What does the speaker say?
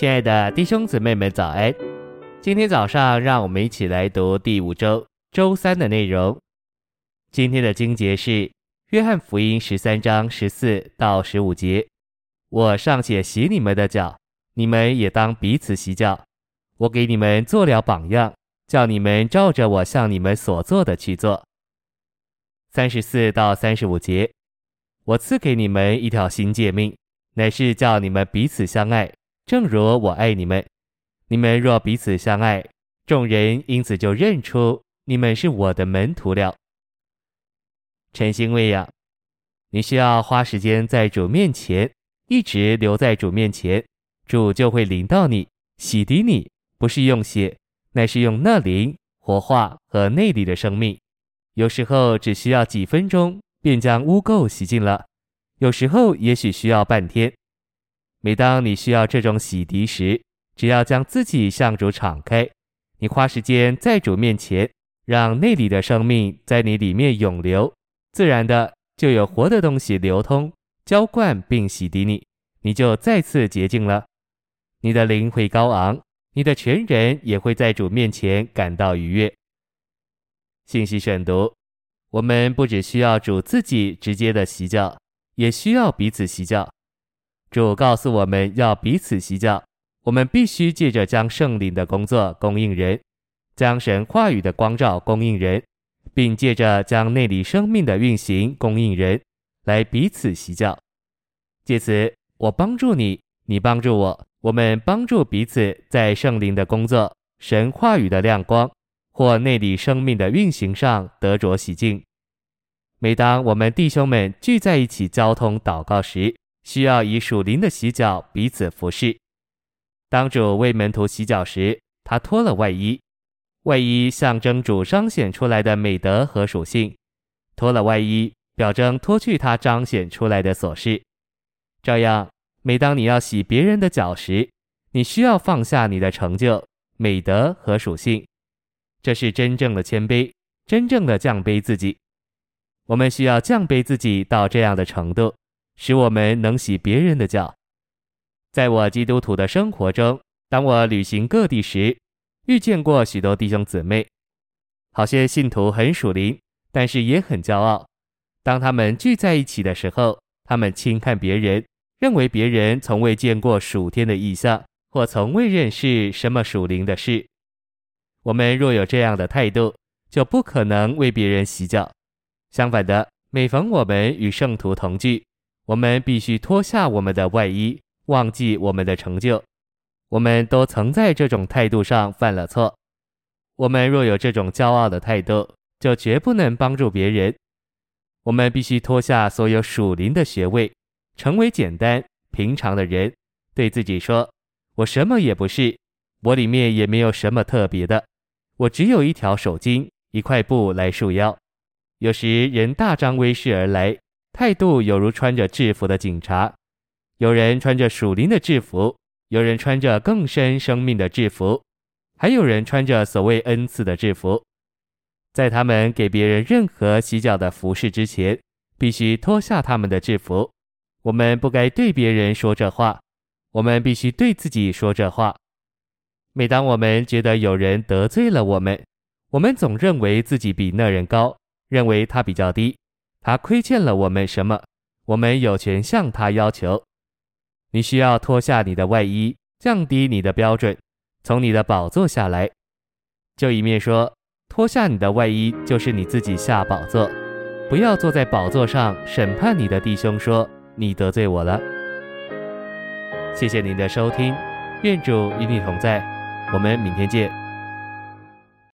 亲爱的弟兄姊妹们，早安！今天早上，让我们一起来读第五周周三的内容。今天的经节是《约翰福音》十三章十四到十五节。我尚且洗你们的脚，你们也当彼此洗脚。我给你们做了榜样，叫你们照着我向你们所做的去做。三十四到三十五节，我赐给你们一条新诫命，乃是叫你们彼此相爱。正如我爱你们，你们若彼此相爱，众人因此就认出你们是我的门徒了。晨星喂养，你需要花时间在主面前，一直留在主面前，主就会临到你，洗涤你，不是用血，乃是用那灵活化和内里的生命。有时候只需要几分钟，便将污垢洗净了；有时候也许需要半天。每当你需要这种洗涤时，只要将自己向主敞开，你花时间在主面前，让内里的生命在你里面涌流，自然的就有活的东西流通、浇灌并洗涤你，你就再次洁净了。你的灵会高昂，你的全人也会在主面前感到愉悦。信息选读：我们不只需要主自己直接的洗脚，也需要彼此洗脚。主告诉我们要彼此洗脚，我们必须借着将圣灵的工作供应人，将神话语的光照供应人，并借着将内里生命的运行供应人，来彼此洗脚。借此，我帮助你，你帮助我，我们帮助彼此在圣灵的工作、神话语的亮光或内里生命的运行上得着洗净。每当我们弟兄们聚在一起交通祷告时，需要以属灵的洗脚彼此服侍。当主为门徒洗脚时，他脱了外衣，外衣象征主彰显出来的美德和属性；脱了外衣，表征脱去他彰显出来的琐事。这样，每当你要洗别人的脚时，你需要放下你的成就、美德和属性。这是真正的谦卑，真正的降卑自己。我们需要降卑自己到这样的程度。使我们能洗别人的脚。在我基督徒的生活中，当我旅行各地时，遇见过许多弟兄姊妹，好些信徒很属灵，但是也很骄傲。当他们聚在一起的时候，他们轻看别人，认为别人从未见过属天的异象，或从未认识什么属灵的事。我们若有这样的态度，就不可能为别人洗脚。相反的，每逢我们与圣徒同聚，我们必须脱下我们的外衣，忘记我们的成就。我们都曾在这种态度上犯了错。我们若有这种骄傲的态度，就绝不能帮助别人。我们必须脱下所有属灵的学位，成为简单平常的人，对自己说：“我什么也不是，我里面也没有什么特别的，我只有一条手巾，一块布来束腰。有时人大张威势而来。”态度有如穿着制服的警察，有人穿着属灵的制服，有人穿着更深生命的制服，还有人穿着所谓恩赐的制服。在他们给别人任何洗脚的服饰之前，必须脱下他们的制服。我们不该对别人说这话，我们必须对自己说这话。每当我们觉得有人得罪了我们，我们总认为自己比那人高，认为他比较低。他亏欠了我们什么？我们有权向他要求。你需要脱下你的外衣，降低你的标准，从你的宝座下来。就一面说，脱下你的外衣，就是你自己下宝座，不要坐在宝座上审判你的弟兄，说你得罪我了。谢谢您的收听，愿主与你同在，我们明天见。